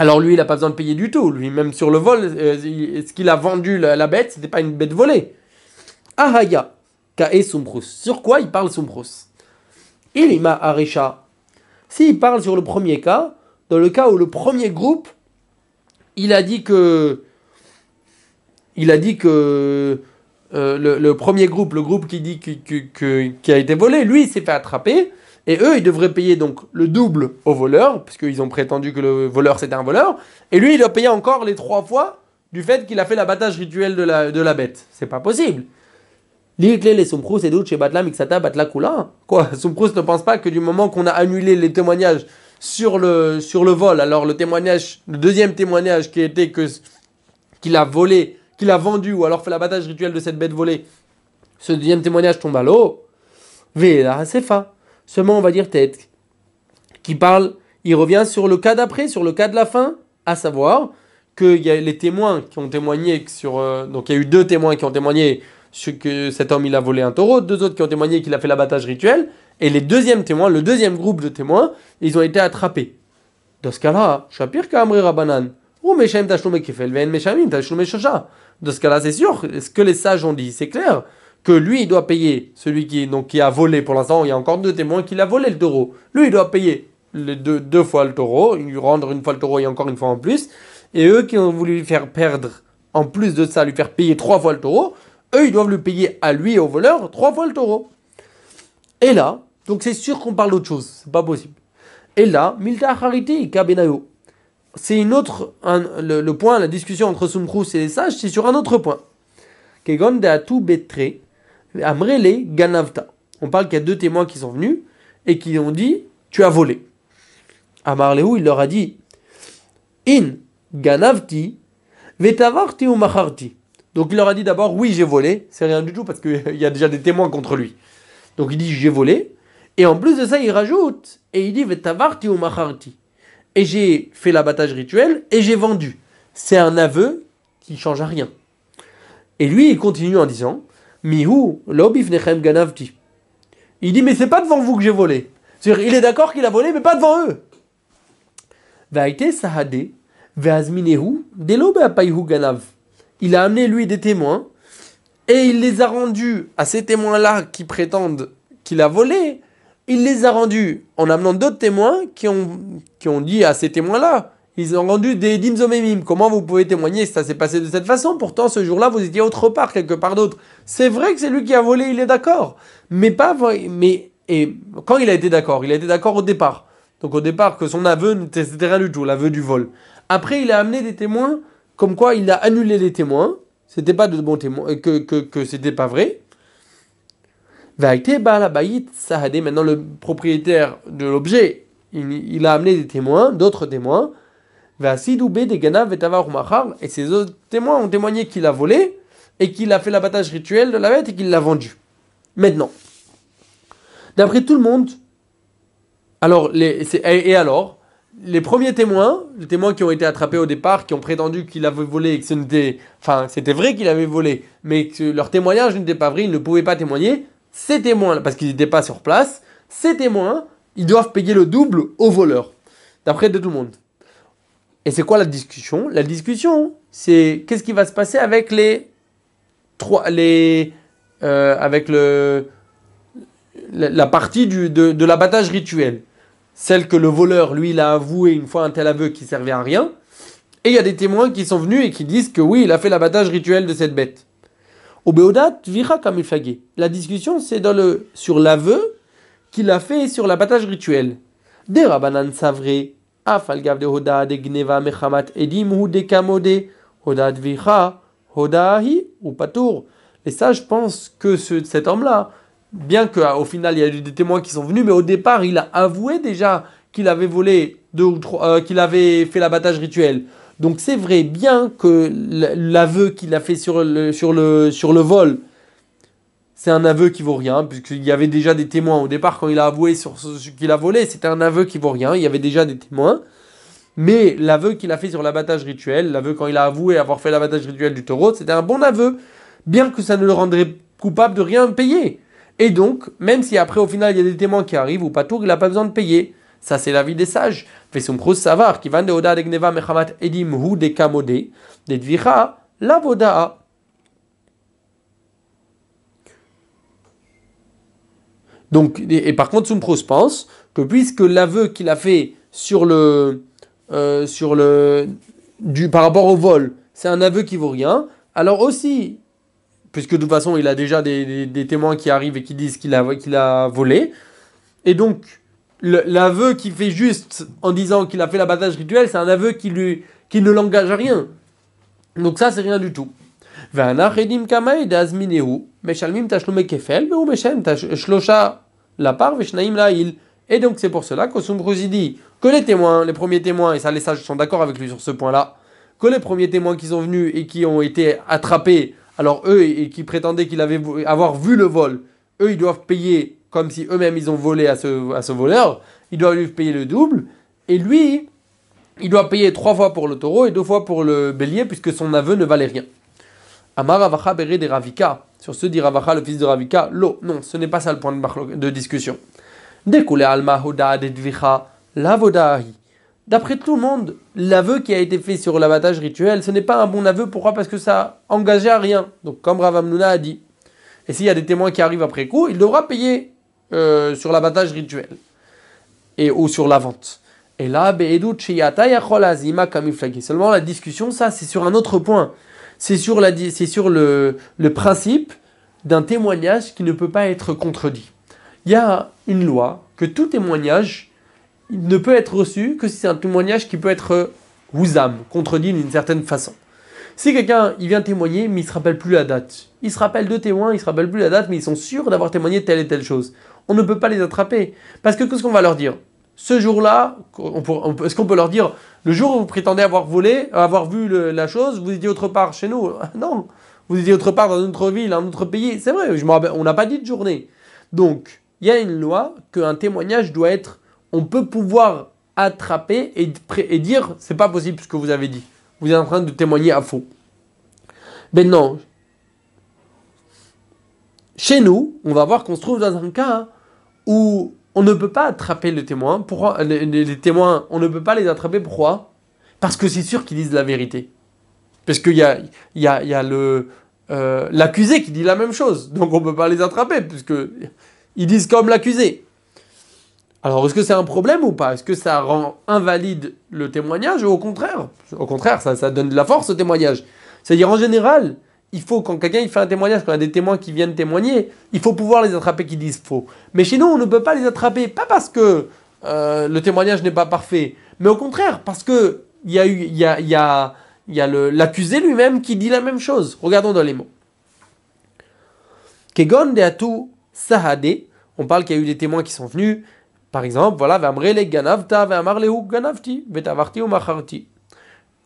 Alors lui, il n'a pas besoin de payer du tout. Lui, même sur le vol, euh, ce qu'il a vendu la, bête, c'était pas une bête volée. Ahaya, Kae Sumprus. Sur quoi il parle Sumprus Il m'a Arisha. S'il parle sur le premier cas, dans le cas où le premier groupe, il a dit que. Il a dit que euh, le, premier groupe, le groupe qui dit qui a été volé, lui, il s'est fait attraper. Et eux, ils devraient payer donc le double au voleur, puisqu'ils ont prétendu que le voleur c'était un voleur. Et lui, il doit payer encore les trois fois du fait qu'il a fait l'abattage rituel de la, de la bête. C'est pas possible. Quoi Sumprous ne pense pas que du moment qu'on a annulé les témoignages sur le, sur le vol, alors le témoignage, le deuxième témoignage qui était que qu'il a volé qu'il a vendu ou alors fait l'abattage rituel de cette bête volée, ce deuxième témoignage tombe à l'eau. Vela Sefa. Seulement, on va dire tête. Qui parle, il revient sur le cas d'après, sur le cas de la fin, à savoir qu'il y a les témoins qui ont témoigné sur. Euh, donc il y a eu deux témoins qui ont témoigné sur que cet homme il a volé un taureau, deux autres qui ont témoigné qu'il a fait l'abattage rituel, et les deuxièmes témoins, le deuxième groupe de témoins, ils ont été attrapés. Dans ce cas-là, Shapir Kamri Rabanan, ou Meshem Tashlume Kefel, Ven Meshamim Tashlume Shosha. De ce cas-là, c'est sûr, ce que les sages ont dit, c'est clair, que lui, il doit payer, celui qui, donc, qui a volé, pour l'instant, il y a encore deux témoins qu'il a volé le taureau. Lui, il doit payer les deux, deux fois le taureau, lui rendre une fois le taureau et encore une fois en plus. Et eux qui ont voulu lui faire perdre, en plus de ça, lui faire payer trois fois le taureau, eux, ils doivent lui payer à lui et au voleur trois fois le taureau. Et là, donc c'est sûr qu'on parle d'autre chose, c'est pas possible. Et là, Milta Hariti Kabenayo c'est une autre, le, point, la discussion entre Sumkrus et les sages, c'est sur un autre point. Ganavta. On parle qu'il y a deux témoins qui sont venus et qui ont dit Tu as volé. Amarlehu, il leur a dit In Ganavti, Vetavarti ou Macharti. Donc il leur a dit d'abord Oui, j'ai volé. C'est rien du tout parce qu'il y a déjà des témoins contre lui. Donc il dit J'ai volé. Et en plus de ça, il rajoute et il dit Vetavarti ou Macharti et j'ai fait l'abattage rituel et j'ai vendu. C'est un aveu qui ne change à rien. Et lui, il continue en disant Mihu, ganavti. Il dit, mais c'est pas devant vous que j'ai volé. C'est-à-dire, il est d'accord qu'il a volé, mais pas devant eux. Il a amené lui des témoins et il les a rendus à ces témoins-là qui prétendent qu'il a volé. Il les a rendus en amenant d'autres témoins qui ont, qui ont dit à ces témoins-là ils ont rendu des dimzomemim. Comment vous pouvez témoigner si ça s'est passé de cette façon? Pourtant, ce jour-là, vous étiez autre part, quelque part d'autre. C'est vrai que c'est lui qui a volé, il est d'accord. Mais pas Mais quand il a été d'accord? Il a été d'accord au départ. Donc au départ, que son aveu, c'était rien du tout, l'aveu du vol. Après, il a amené des témoins, comme quoi il a annulé les témoins. C'était pas de bons témoins, que, que, que c'était pas vrai. Maintenant, le propriétaire de l'objet, il a amené des témoins, d'autres témoins. Et ces autres témoins ont témoigné qu'il a volé et qu'il a fait l'abattage rituel de la bête et qu'il l'a vendu. Maintenant, d'après tout le monde, alors les, et alors, les premiers témoins, les témoins qui ont été attrapés au départ, qui ont prétendu qu'il avait volé et que ce n'était, enfin, c'était vrai qu'il avait volé, mais que leur témoignage n'était pas vrai, ils ne pouvaient pas témoigner. Ces témoins, parce qu'ils n'étaient pas sur place, ces témoins, ils doivent payer le double au voleur, d'après tout le monde. Et c'est quoi la discussion? La discussion, c'est qu'est-ce qui va se passer avec les trois, les, euh, avec le, la, partie de, de l'abattage rituel. Celle que le voleur, lui, il a avoué une fois un tel aveu qui servait à rien. Et il y a des témoins qui sont venus et qui disent que oui, il a fait l'abattage rituel de cette bête. Au Béodat, vira comme il La discussion, c'est sur l'aveu qu'il a fait sur l'abattage rituel. Des Rabanan Savré, de de. Les sages pensent que ce, cet homme-là, bien qu'au final il y a eu des témoins qui sont venus, mais au départ il a avoué déjà qu'il avait volé deux ou trois, euh, qu'il avait fait l'abattage rituel. Donc c'est vrai, bien que l'aveu qu'il a fait sur le, sur le, sur le vol, c'est un aveu qui vaut rien, puisqu'il y avait déjà des témoins. Au départ, quand il a avoué sur ce qu'il a volé, c'était un aveu qui vaut rien, il y avait déjà des témoins. Mais l'aveu qu'il a fait sur l'abattage rituel, l'aveu quand il a avoué avoir fait l'abattage rituel du taureau, c'était un bon aveu, bien que ça ne le rendrait coupable de rien payer. Et donc, même si après au final il y a des témoins qui arrivent ou pas tout, il n'a pas besoin de payer. Ça, c'est l'avis des sages. Pros savoir qui va de oda de gneva mechamat edim hu de kamode, de dvicha, la voda Donc, et, par contre, Sumpros pense que puisque l'aveu qu'il a fait sur le, euh, sur le, du, par rapport au vol, c'est un aveu qui vaut rien, alors aussi, puisque de toute façon il a déjà des, des, témoins qui arrivent et qui disent qu'il a, qu'il a volé, et donc l'aveu qu'il fait juste en disant qu'il a fait l'abattage rituel, c'est un aveu qui, lui, qui ne l'engage à rien. Donc ça, c'est rien du tout. Et donc c'est pour cela qu'Osumbrus dit que les témoins, les premiers témoins, et ça les sages sont d'accord avec lui sur ce point-là, que les premiers témoins qui sont venus et qui ont été attrapés, alors eux, et qui prétendaient qu'il avait avoir vu le vol, eux ils doivent payer comme si eux-mêmes ils ont volé à ce, à ce voleur, ils doivent lui payer le double, et lui, il doit payer trois fois pour le taureau et deux fois pour le bélier, puisque son aveu ne valait rien. Amar Ravacha Bere de Ravika. Sur ce dit Ravacha, le fils de Ravika, l'eau. Non, ce n'est pas ça le point de, de discussion. Découlé Alma Hoda Dedvicha Lavodahi. D'après tout le monde, l'aveu qui a été fait sur l'abattage rituel, ce n'est pas un bon aveu. Pourquoi? Parce que ça engageait à rien. Donc, comme Ravamnuna a dit. Et s'il y a des témoins qui arrivent après coup, il devra payer euh, sur l'abattage rituel. Et, ou sur la vente. Et là, Seulement la discussion, ça, c'est sur un autre point c'est sur, le, principe d'un témoignage qui ne peut pas être contredit. Il y a une loi que tout témoignage ne peut être reçu que si c'est un témoignage qui peut être wouzam, contredit d'une certaine façon. Si quelqu'un il vient témoigner, mais il ne se rappelle plus la date, il se rappelle deux témoins, il ne se rappelle plus la date, mais ils sont sûrs d'avoir témoigné telle et telle chose, on ne peut pas les attraper. Parce que qu'est-ce qu'on va leur dire? Ce jour-là, est-ce qu'on peut leur dire le jour où vous prétendez avoir volé, avoir vu la chose, vous étiez autre part chez nous? Non, vous étiez autre part dans une autre ville, un autre pays. C'est vrai, on n'a pas dit de journée. Donc, il y a une loi qu'un témoignage doit être, on peut pouvoir attraper et, et dire, c'est pas possible ce que vous avez dit. Vous êtes en train de témoigner à faux. Maintenant, chez nous, on va voir qu'on se trouve dans un cas où on ne peut pas attraper le témoin. Les, témoins, on ne peut pas les attraper. Pourquoi? Parce que c'est sûr qu'ils disent la vérité. Parce qu'il y a, euh, l'accusé qui dit la même chose. Donc on ne peut pas les attraper, puisque ils disent comme l'accusé. Alors est-ce que c'est un problème ou pas? Est-ce que ça rend invalide le témoignage ou au contraire? Au contraire, ça donne de la force au témoignage. C'est-à-dire en général, il faut, quand quelqu'un il fait un témoignage, quand il y a des témoins qui viennent témoigner, il faut pouvoir les attraper qui disent faux. Mais chez nous, on ne peut pas les attraper, pas parce que euh, le témoignage n'est pas parfait, mais au contraire, parce que il y a eu, il y a, y a, y a l'accusé lui-même qui dit la même chose. Regardons dans les mots. Kegon de atu sahade, on parle qu'il y a eu des témoins qui sont venus, par exemple, voilà, ganavta, ganavti, ou macharti.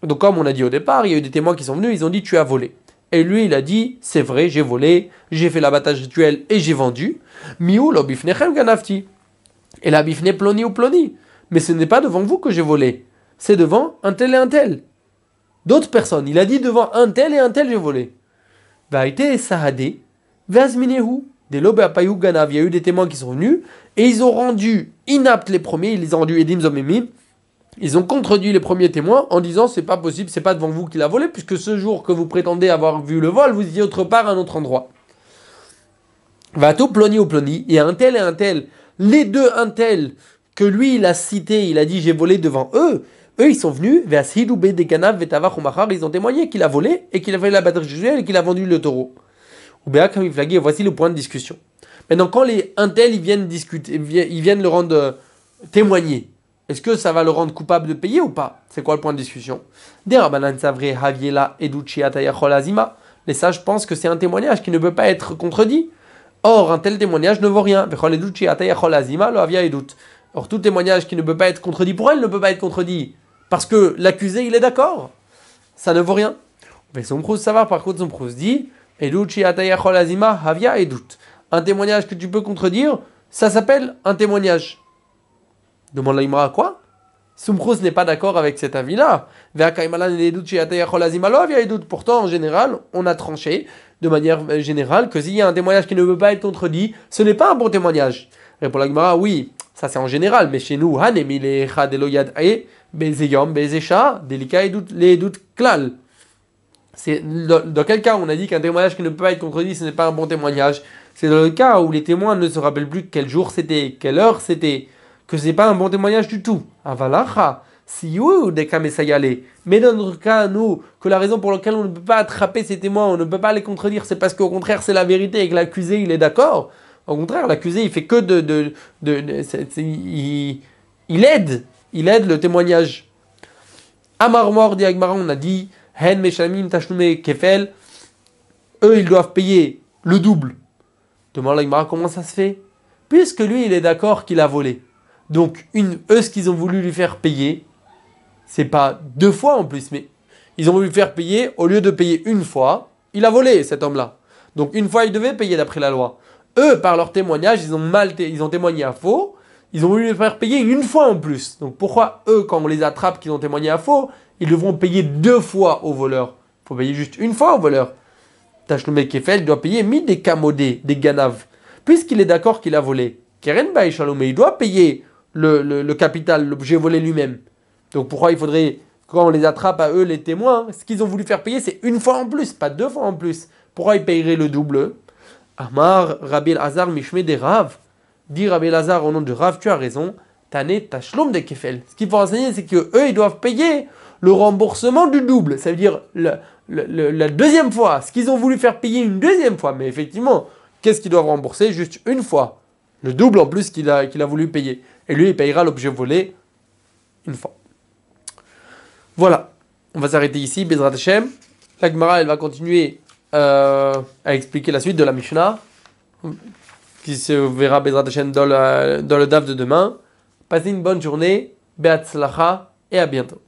Donc comme on a dit au départ, il y a eu des témoins qui sont venus, ils ont dit tu as volé. Et lui, il a dit, c'est vrai, j'ai volé, j'ai fait l'abattage rituel et j'ai vendu. Miou ganafti. Et la bifne ploni ou ploni. Mais ce n'est pas devant vous que j'ai volé. C'est devant un tel et un tel. D'autres personnes. Il a dit devant un tel et un tel j'ai volé. Va été sahade. Vazminehu. Des. Il y a eu des témoins qui sont venus et ils ont rendu inaptes les premiers. Ils les ont rendus edim zomemim ils ont contredit les premiers témoins en disant c'est pas possible, c'est pas devant vous qu'il a volé, puisque ce jour que vous prétendez avoir vu le vol, vous étiez autre part à un autre endroit. Va tout ploni ou ploni, il y a un tel et un tel, les deux un tel que lui il a cité, il a dit j'ai volé devant eux, eux ils sont venus, ils ont témoigné qu'il a volé et qu'il a fait la batterie juvénile et qu'il a vendu le taureau. Voici le point de discussion. Maintenant, quand les un tel ils viennent discuter, ils viennent le rendre euh, témoigner, est-ce que ça va le rendre coupable de payer ou pas? C'est quoi le point de discussion? Les sages pensent que c'est un témoignage qui ne peut pas être contredit. Or, un tel témoignage ne vaut rien. Or, tout témoignage qui ne peut pas être contredit pour elle ne peut pas être contredit. Parce que l'accusé, il est d'accord. Ça ne vaut rien. Mais son savoir, par contre, son dit Un témoignage que tu peux contredire, ça s'appelle un témoignage. Demande l'Aïmara quoi? Sumchus n'est pas d'accord avec cet avis-là. Pourtant, en général, on a tranché de manière euh, générale que s'il y a un témoignage qui ne veut pas être contredit, ce n'est pas un bon témoignage. Répond l'Aïmara oui, ça c'est en général, mais chez nous. C'est dans quel cas on a dit qu'un témoignage qui ne peut pas être contredit, ce n'est pas un bon témoignage? C'est dans le cas où les témoins ne se rappellent plus quel jour c'était, quelle heure c'était, que ce n'est pas un bon témoignage du tout. Avalacha, si des Mais dans notre cas, nous, que la raison pour laquelle on ne peut pas attraper ces témoins, on ne peut pas les contredire, c'est parce qu'au contraire, c'est la vérité et que l'accusé, il est d'accord. Au contraire, l'accusé, il fait que de. de, de, il, aide. Il aide le témoignage. Amar dit on a dit Hen Meshamim Kefel. Eux, ils doivent payer le double. Demande l'Agmara comment ça se fait? Puisque lui, il est d'accord qu'il a volé. Donc, eux, ce qu'ils ont voulu lui faire payer, c'est pas deux fois en plus, mais ils ont voulu lui faire payer, au lieu de payer une fois, il a volé cet homme-là. Donc, une fois, il devait payer d'après la loi. Eux, par leur témoignage, ils ont mal ils ont témoigné à faux, ils ont voulu lui faire payer une fois en plus. Donc, pourquoi eux, quand on les attrape, qu'ils ont témoigné à faux, ils devront payer deux fois au voleur? Il faut payer juste une fois au voleur. Tachlomé Kefel doit payer mis des camodés, des ganaves, puisqu'il est d'accord qu'il a volé. Keren il doit payer le, le, capital, l'objet volé lui-même. Donc pourquoi il faudrait, quand on les attrape à eux, les témoins, ce qu'ils ont voulu faire payer, c'est une fois en plus, pas deux fois en plus. Pourquoi ils payeraient le double? Amar, Rabbi Hazar, Mishme des Rav. Dit Rabbi Hazar au nom de Rav, tu as raison. Tane Tashlom de Kefel. Ce qu'il faut enseigner, c'est que eux, ils doivent payer le remboursement du double. Ça veut dire le, la deuxième fois. Ce qu'ils ont voulu faire payer une deuxième fois. Mais effectivement, qu'est-ce qu'ils doivent rembourser? Juste une fois. Le double en plus qu'il a, qu'il a voulu payer et lui il payera l'objet volé une fois. Voilà, on va s'arrêter ici, Bezrat Hashem. La elle va continuer euh, à expliquer la suite de la Mishnah, qui se verra Bezrat Hashem dans, dans le DAF de demain. Passez une bonne journée, Beatzlacha, et à bientôt.